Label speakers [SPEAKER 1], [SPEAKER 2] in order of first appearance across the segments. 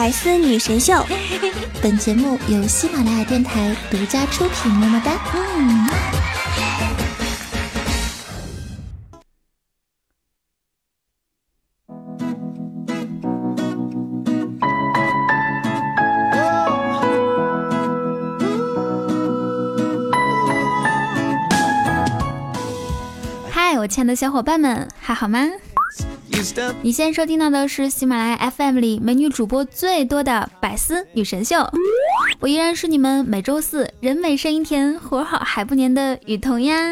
[SPEAKER 1] 百思女神秀，本节目由喜马拉雅电台独家出品，么么哒。嗯。嗨，我亲爱的小伙伴们，还好吗？你现在收听到的是喜马拉雅 FM 里美女主播最多的百思女神秀，我依然是你们每周四人美声音甜、活好还不粘的雨桐呀。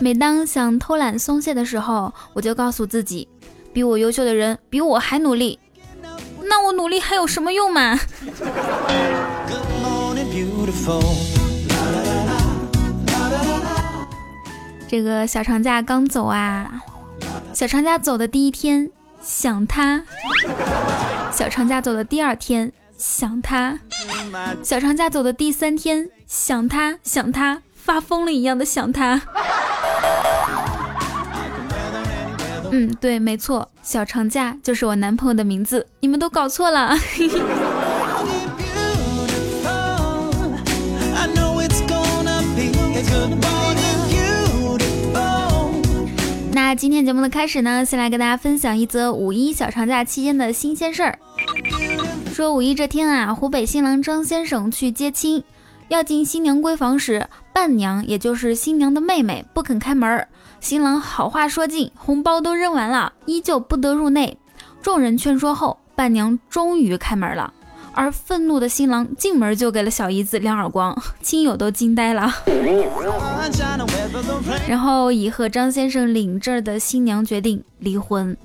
[SPEAKER 1] 每当想偷懒松懈的时候，我就告诉自己，比我优秀的人比我还努力，那我努力还有什么用嘛？这个小长假刚走啊，小长假走的第一天想他，小长假走的第二天想他，小长假走的第三天想他想他发疯了一样的想他。嗯，对，没错，小长假就是我男朋友的名字，你们都搞错了。今天节目的开始呢，先来跟大家分享一则五一小长假期间的新鲜事儿。说五一这天啊，湖北新郎张先生去接亲，要进新娘闺房时，伴娘也就是新娘的妹妹不肯开门，新郎好话说尽，红包都扔完了，依旧不得入内。众人劝说后，伴娘终于开门了。而愤怒的新郎进门就给了小姨子两耳光，亲友都惊呆了。然后已和张先生领证的新娘决定离婚。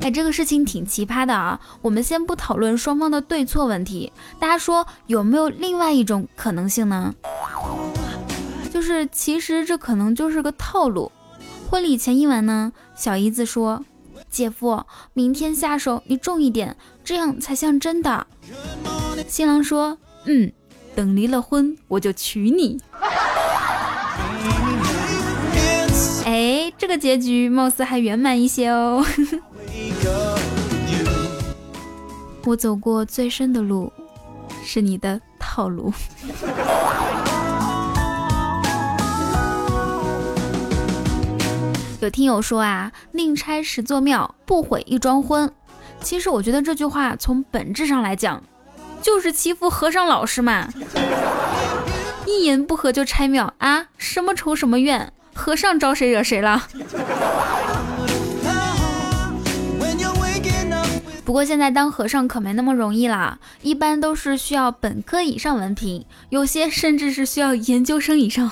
[SPEAKER 1] 哎，这个事情挺奇葩的啊！我们先不讨论双方的对错问题，大家说有没有另外一种可能性呢？就是其实这可能就是个套路。婚礼前一晚呢，小姨子说。姐夫，明天下手你重一点，这样才像真的。新郎说：“嗯，等离了婚我就娶你。”哎，这个结局貌似还圆满一些哦。我走过最深的路，是你的套路。有听友说啊，宁拆十座庙，不毁一桩婚。其实我觉得这句话从本质上来讲，就是欺负和尚老实嘛。一言不合就拆庙啊，什么仇什么怨，和尚招谁惹谁了？不过现在当和尚可没那么容易啦，一般都是需要本科以上文凭，有些甚至是需要研究生以上。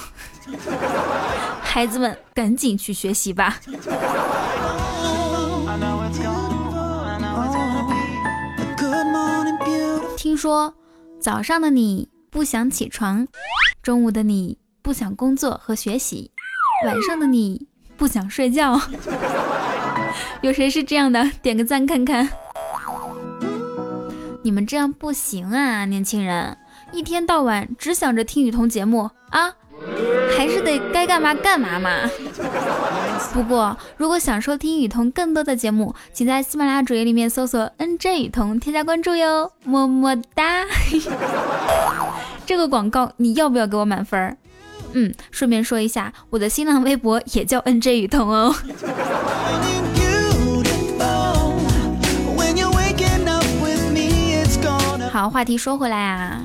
[SPEAKER 1] 孩子们，赶紧去学习吧。听说早上的你不想起床，中午的你不想工作和学习，晚上的你不想睡觉。有谁是这样的？点个赞看看。你们这样不行啊，年轻人，一天到晚只想着听雨桐节目啊。还是得该干嘛干嘛嘛。不过，如果想收听雨桐更多的节目，请在喜马拉雅主页里面搜索 “nj 雨桐”，添加关注哟，么么哒。这个广告你要不要给我满分？嗯，顺便说一下，我的新浪微博也叫 “nj 雨桐”哦。好，话题说回来啊，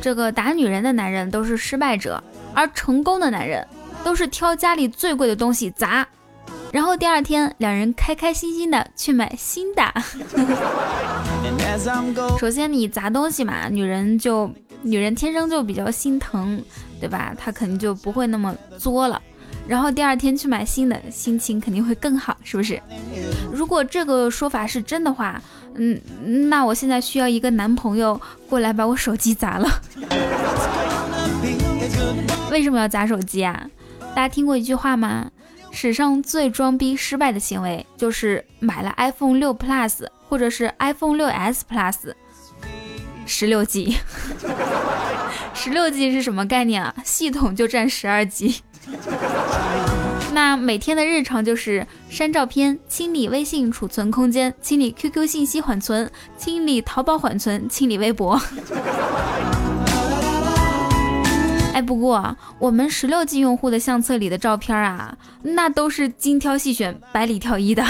[SPEAKER 1] 这个打女人的男人都是失败者。而成功的男人都是挑家里最贵的东西砸，然后第二天两人开开心心的去买新的。首先你砸东西嘛，女人就女人天生就比较心疼，对吧？她肯定就不会那么作了。然后第二天去买新的，心情肯定会更好，是不是？如果这个说法是真的话，嗯，那我现在需要一个男朋友过来把我手机砸了。为什么要砸手机啊？大家听过一句话吗？史上最装逼失败的行为就是买了 iPhone 六 Plus 或者是 iPhone 六 S Plus，十六 G，十六 G 是什么概念啊？系统就占十二 G。那每天的日常就是删照片、清理微信储存空间、清理 QQ 信息缓存、清理淘宝缓存、清理微博。哎，不过我们十六 G 用户的相册里的照片啊，那都是精挑细选、百里挑一的。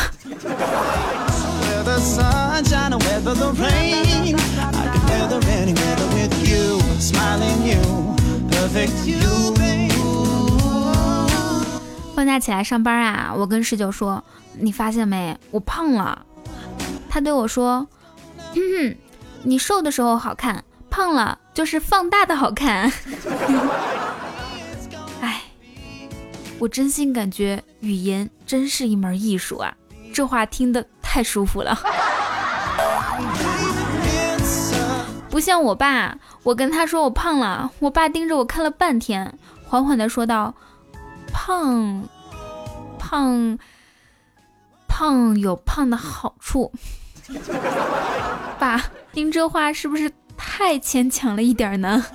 [SPEAKER 1] 放假起来上班啊，我跟十九说：“你发现没，我胖了。”他对我说：“哼哼，你瘦的时候好看，胖了就是放大的好看。”哎，我真心感觉语言真是一门艺术啊，这话听得太舒服了。不像我爸，我跟他说我胖了，我爸盯着我看了半天，缓缓地说道：“胖。”胖胖有胖的好处，爸，您这话是不是太牵强了一点呢？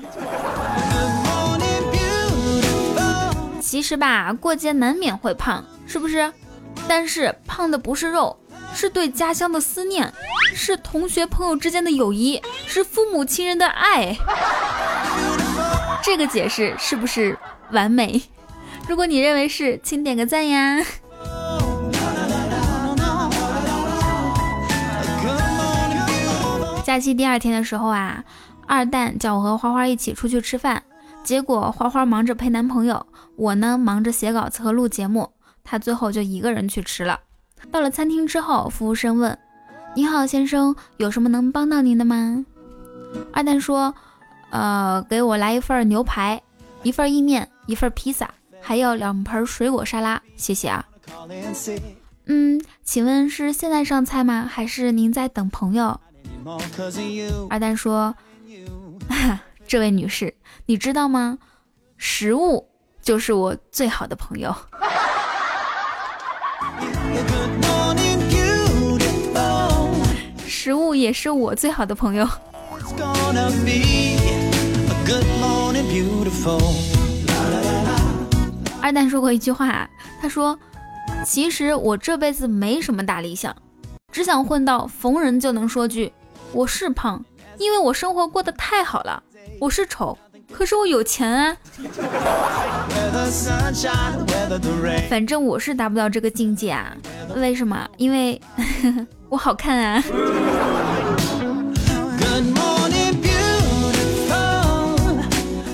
[SPEAKER 1] 其实吧，过节难免会胖，是不是？但是胖的不是肉，是对家乡的思念，是同学朋友之间的友谊，是父母亲人的爱。这个解释是不是完美？如果你认为是，请点个赞呀！假期第二天的时候啊，二蛋叫我和花花一起出去吃饭，结果花花忙着陪男朋友，我呢忙着写稿子和录节目，他最后就一个人去吃了。到了餐厅之后，服务生问：“你好，先生，有什么能帮到您的吗？”二蛋说：“呃，给我来一份牛排，一份意面，一份披萨。”还有两盆水果沙拉，谢谢啊。嗯，请问是现在上菜吗？还是您在等朋友？二蛋说：“ 这位女士，你知道吗？食物就是我最好的朋友。食物也是我最好的朋友。”二蛋说过一句话，他说：“其实我这辈子没什么大理想，只想混到逢人就能说句我是胖，因为我生活过得太好了；我是丑，可是我有钱啊。反正我是达不到这个境界啊。为什么？因为 我好看啊。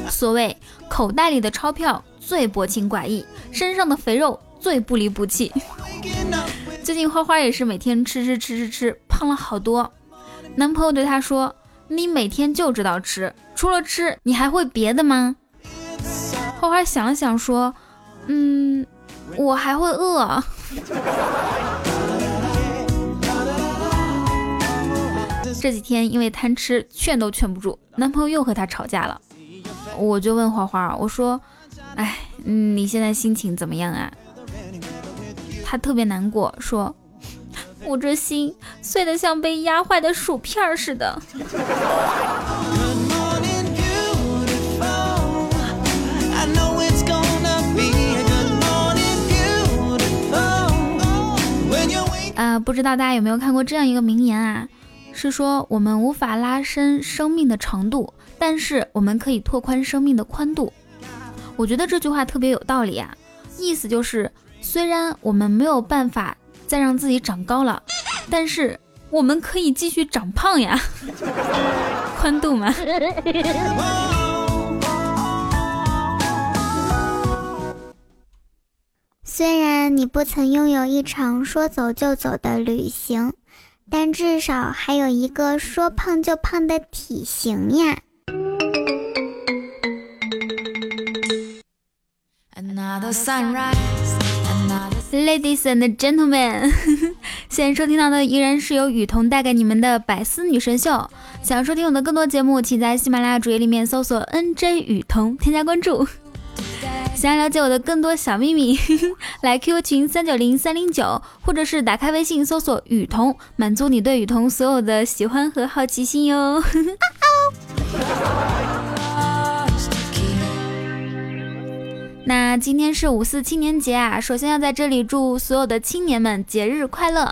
[SPEAKER 1] 所谓口袋里的钞票。”最薄情寡义，身上的肥肉最不离不弃。最近花花也是每天吃吃吃吃吃，胖了好多。男朋友对她说：“你每天就知道吃，除了吃，你还会别的吗？”花花想了想说：“嗯，我还会饿。”这几天因为贪吃，劝都劝不住，男朋友又和她吵架了。我就问花花，我说。哎，嗯你现在心情怎么样啊？他特别难过，说：“我这心碎得像被压坏的薯片似的。”啊，不知道大家有没有看过这样一个名言啊？是说我们无法拉伸生命的长度，但是我们可以拓宽生命的宽度。我觉得这句话特别有道理啊，意思就是，虽然我们没有办法再让自己长高了，但是我们可以继续长胖呀，宽度嘛。
[SPEAKER 2] 虽然你不曾拥有一场说走就走的旅行，但至少还有一个说胖就胖的体型呀。
[SPEAKER 1] Ladies and gentlemen，现在收听到的依然是由雨桐带给你们的百思女神秀。想要收听我的更多节目，请在喜马拉雅主页里面搜索 NJ 雨桐，添加关注。想要了解我的更多小秘密，来 QQ 群三九零三零九，或者是打开微信搜索雨桐，满足你对雨桐所有的喜欢和好奇心哟。那今天是五四青年节啊，首先要在这里祝所有的青年们节日快乐。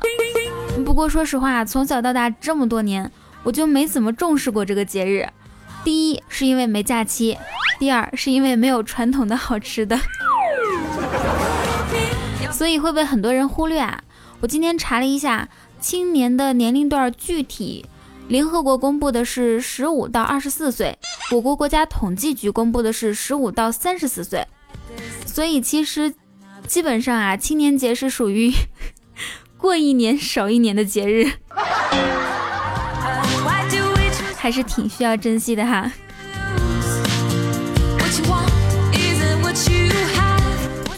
[SPEAKER 1] 不过说实话，从小到大这么多年，我就没怎么重视过这个节日。第一是因为没假期，第二是因为没有传统的好吃的，所以会被很多人忽略啊。我今天查了一下，青年的年龄段具体，联合国公布的是十五到二十四岁，我国国家统计局公布的是十五到三十四岁，所以其实基本上啊，青年节是属于 过一年少一年的节日。还是挺需要珍惜的哈。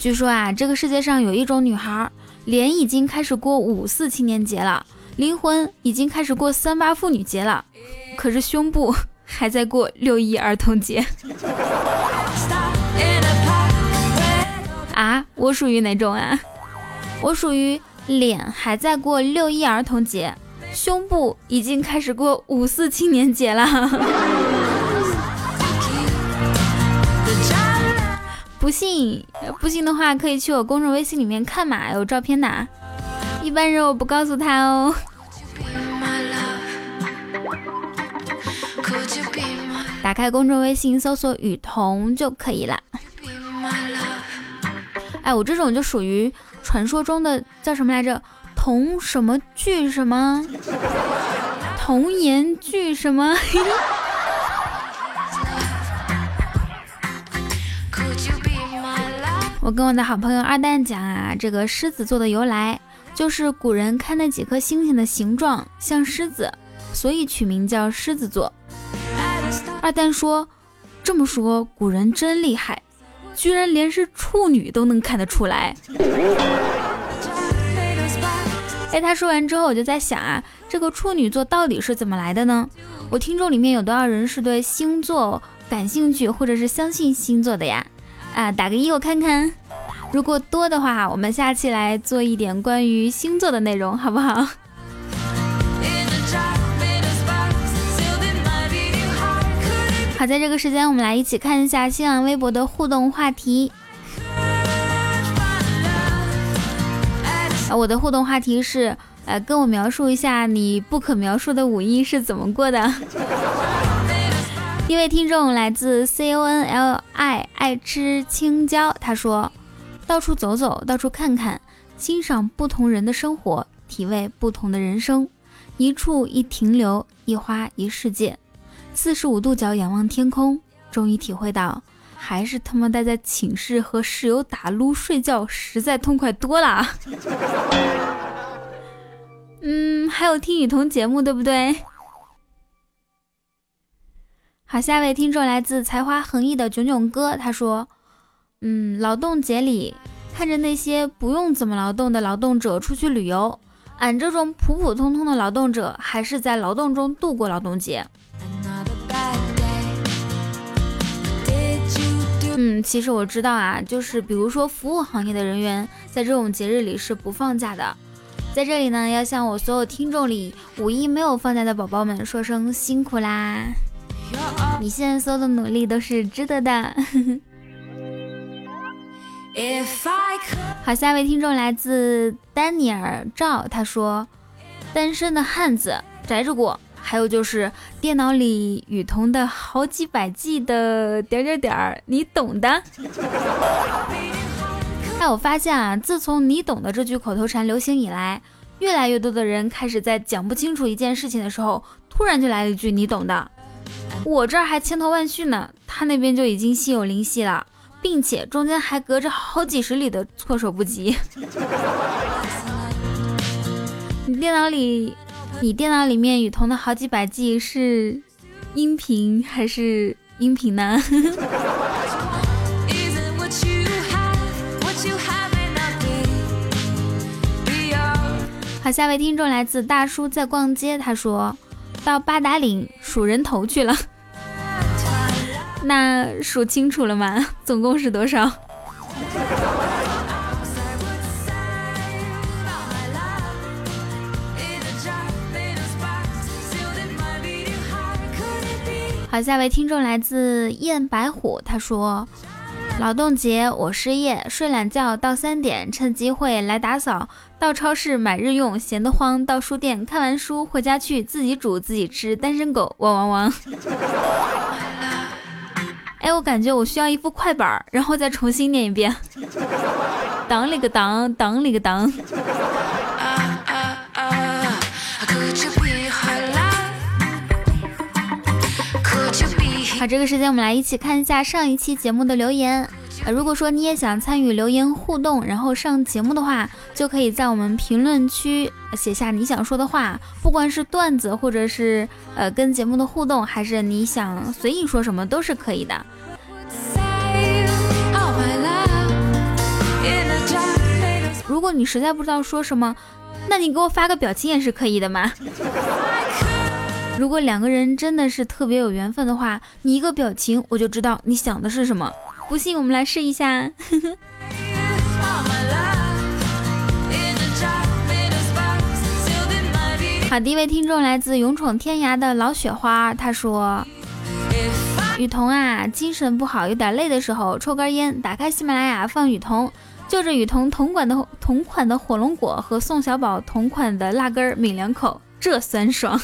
[SPEAKER 1] 据说啊，这个世界上有一种女孩，脸已经开始过五四青年节了，灵魂已经开始过三八妇女节了，可是胸部 还在过六一儿童节。我属于哪种啊？我属于脸还在过六一儿童节。胸部已经开始过五四青年节了，不信不信的话可以去我公众微信里面看嘛，有照片的。一般人我不告诉他哦。打开公众微信搜索雨桐就可以了。哎，我这种就属于传说中的叫什么来着？童什么剧什么童言剧什么？我跟我的好朋友二蛋讲啊，这个狮子座的由来，就是古人看那几颗星星的形状像狮子，所以取名叫狮子座。二蛋说，这么说古人真厉害，居然连是处女都能看得出来。哎，他说完之后，我就在想啊，这个处女座到底是怎么来的呢？我听众里面有多少人是对星座感兴趣，或者是相信星座的呀？啊，打个一我看看。如果多的话，我们下期来做一点关于星座的内容，好不好？好，在这个时间，我们来一起看一下新浪微博的互动话题。我的互动话题是，呃，跟我描述一下你不可描述的五一是怎么过的。一位听众来自 C O N L I，爱吃青椒，他说：到处走走，到处看看，欣赏不同人的生活，体味不同的人生，一处一停留，一花一世界，四十五度角仰望天空，终于体会到。还是他妈待在寝室和室友打撸睡觉，实在痛快多了。嗯，还有听雨桐节目，对不对？好，下一位听众来自才华横溢的囧囧哥，他说：“嗯，劳动节里看着那些不用怎么劳动的劳动者出去旅游，俺这种普普通通的劳动者还是在劳动中度过劳动节。”嗯，其实我知道啊，就是比如说服务行业的人员，在这种节日里是不放假的。在这里呢，要向我所有听众里五一没有放假的宝宝们说声辛苦啦！你现在所有的努力都是值得的。好，下一位听众来自丹尼尔赵，他说：单身的汉子宅着过。还有就是电脑里雨桐的好几百 G 的点点点儿，你懂的。但我发现啊，自从“你懂的”这句口头禅流行以来，越来越多的人开始在讲不清楚一件事情的时候，突然就来了一句“你懂的”。我这儿还千头万绪呢，他那边就已经心有灵犀了，并且中间还隔着好几十里的措手不及。你 电脑里。你电脑里面雨桐的好几百 G 是音频还是音频呢？好，下位听众来自大叔在逛街，他说到八达岭数人头去了，那数清楚了吗？总共是多少？好，下一位听众来自燕白虎，他说：“劳动节我失业，睡懒觉到三点，趁机会来打扫，到超市买日用，闲得慌，到书店看完书回家去自己煮自己吃，单身狗汪汪汪。哎，我感觉我需要一副快板，然后再重新念一遍。当里个当，当里个当。这个时间我们来一起看一下上一期节目的留言。呃，如果说你也想参与留言互动，然后上节目的话，就可以在我们评论区写下你想说的话，不管是段子，或者是呃跟节目的互动，还是你想随意说什么都是可以的。如果你实在不知道说什么，那你给我发个表情也是可以的嘛。如果两个人真的是特别有缘分的话，你一个表情我就知道你想的是什么。不信我们来试一下。好，第一位听众来自勇闯天涯的老雪花，他说：“雨桐啊，精神不好，有点累的时候，抽根烟，打开喜马拉雅放雨桐，就着雨桐同款的同款的火龙果和宋小宝同款的辣根抿两口，这酸爽。”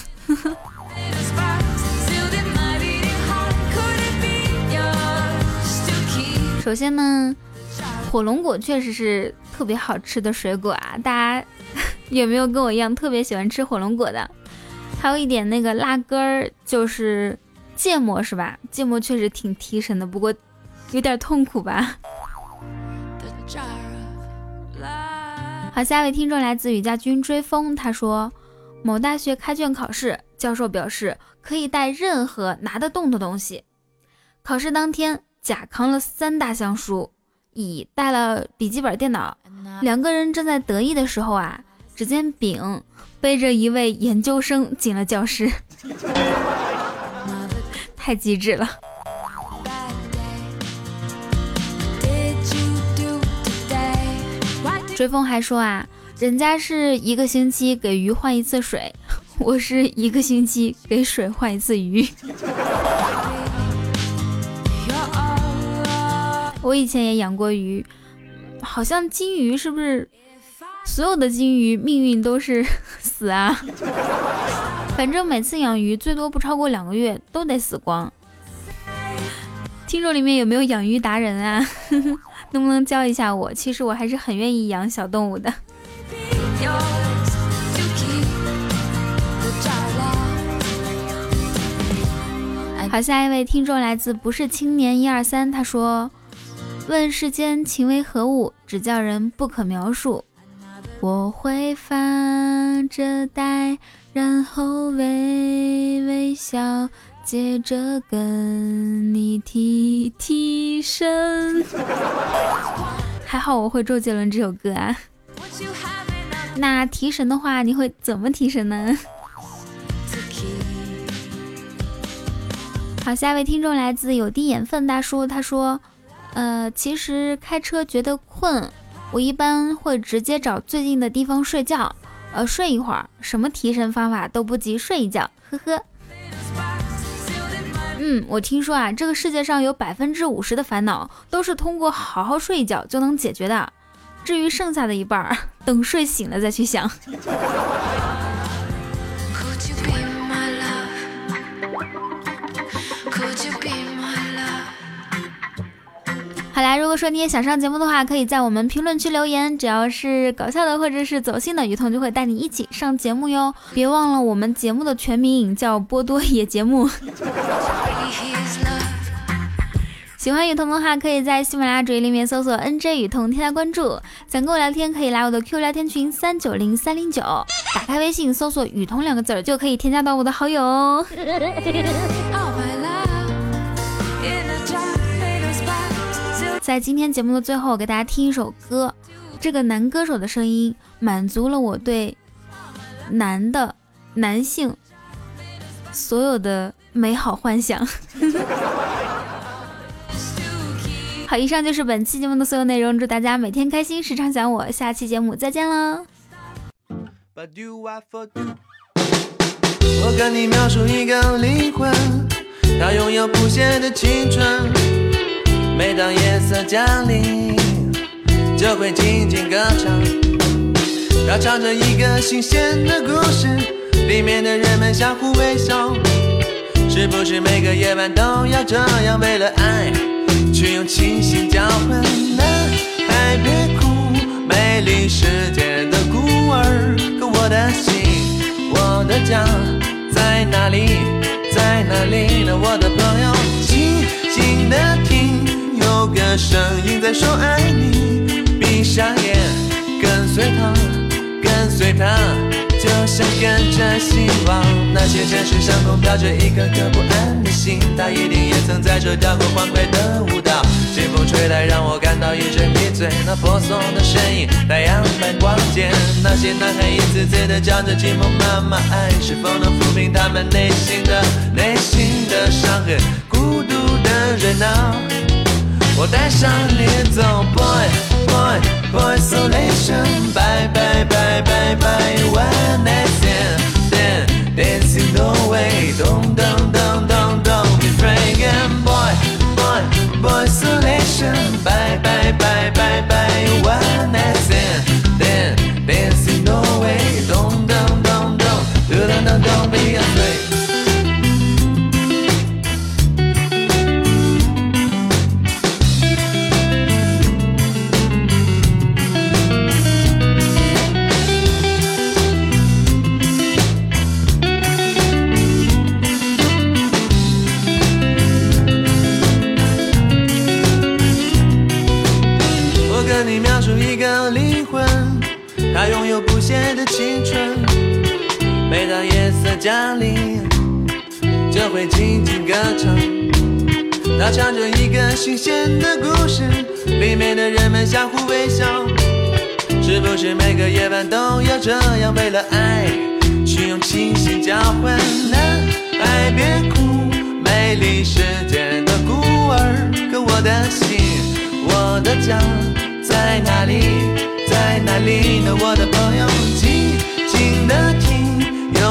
[SPEAKER 1] 首先呢，火龙果确实是特别好吃的水果啊！大家有没有跟我一样特别喜欢吃火龙果的？还有一点那个辣根儿，就是芥末是吧？芥末确实挺提神的，不过有点痛苦吧。好，下一位听众来自雨家军追风，他说某大学开卷考试，教授表示可以带任何拿得动的东西。考试当天。甲扛了三大箱书，乙带了笔记本电脑，两个人正在得意的时候啊，只见丙背着一位研究生进了教室，太机智了。追风还说啊，人家是一个星期给鱼换一次水，我是一个星期给水换一次鱼。我以前也养过鱼，好像金鱼是不是所有的金鱼命运都是 死啊？反正每次养鱼最多不超过两个月都得死光。听众里面有没有养鱼达人啊？能不能教一下我？其实我还是很愿意养小动物的。好，下一位听众来自不是青年一二三，他说。问世间情为何物，只叫人不可描述。我会发着呆，然后微微笑，接着跟你提提神。还好我会周杰伦这首歌啊。那提神的话，你会怎么提神呢？好，下一位听众来自有滴眼粪大叔，他说。呃，其实开车觉得困，我一般会直接找最近的地方睡觉，呃，睡一会儿，什么提神方法都不及睡一觉，呵呵。嗯，我听说啊，这个世界上有百分之五十的烦恼都是通过好好睡一觉就能解决的，至于剩下的一半，等睡醒了再去想。好啦，如果说你也想上节目的话，可以在我们评论区留言，只要是搞笑的或者是走心的，雨桐就会带你一起上节目哟。别忘了我们节目的全名叫波多野节目。喜欢雨桐的话，可以在喜马拉雅主页里面搜索 NJ 雨桐，添加关注。想跟我聊天，可以来我的 Q 聊天群三九零三零九，打开微信搜索雨桐两个字儿，就可以添加到我的好友哦。在今天节目的最后，给大家听一首歌。这个男歌手的声音满足了我对男的男性所有的美好幻想。好，以上就是本期节目的所有内容。祝大家每天开心，时常想我。下期节目再见喽。我跟你描述一个灵魂，它拥有不谢的青春。
[SPEAKER 3] 每当夜色降临，就会静静歌唱。它唱着一个新鲜的故事，里面的人们相互微笑。是不是每个夜晚都要这样，为了爱，去用清醒交换？男孩别哭，美丽世界的孤儿。可我的心，我的家在哪里？在哪里呢？我的朋友，静静的听，个声音在说爱你。闭上眼，跟随他，跟随他。就像跟着希望，那些城市上空飘着一颗颗不安的心，他一定也曾在这跳过欢快的舞蹈。清风吹来，让我感到一阵迷醉。那婆娑的身影，太阳般光洁。那些男孩一次次的叫着寂寞妈妈，爱是否能抚平他们内心的内心的伤痕？孤独的人啊，我带上你走，Boy Boy Boy Solation，Bye Bye Bye Bye Bye，One Night Stand，Dancing the way，懂得。会静静歌唱。它唱着一个新鲜的故事，里面的人们相互微笑。是不是每个夜晚都要这样，为了爱去用清醒交换？男孩别哭，美丽世界的孤儿。可我的心，我的家在哪里？在哪里呢？我的朋友，静静的听，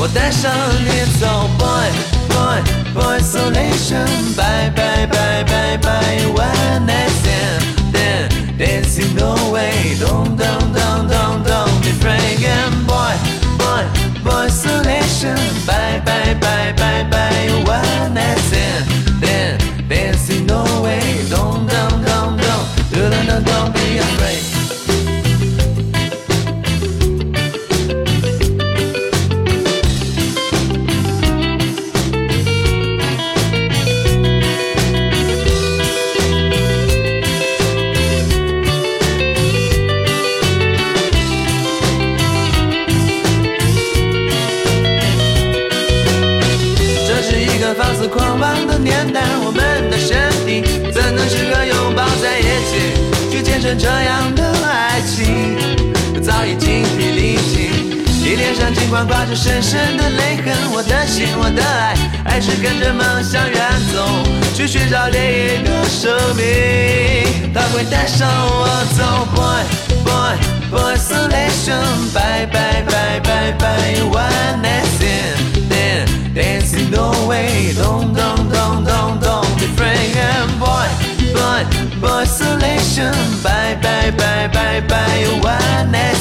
[SPEAKER 3] Audacious, it's all boy, boy, boy, solation. Bye, bye, bye, bye, bye. When I stand, then dancing no way. Don't, don't, don't, don't, don't be afraid. And boy, boy, boy, solation. Bye, bye, bye, bye, bye. When I stand, then dancing no way. Don't, don't, don't, don't, don't, don't, don't be afraid. 深深的泪痕，我的心，我的爱，还是跟着梦想远走，去寻找另一个生命，它会带上我走，boy boy boy isolation，bye bye bye bye bye one night stand。Dancing the way, don't, don't, don't, don't, don't be afraid. And boy, boy, boy, isolation. Bye, bye, bye, bye, bye. One night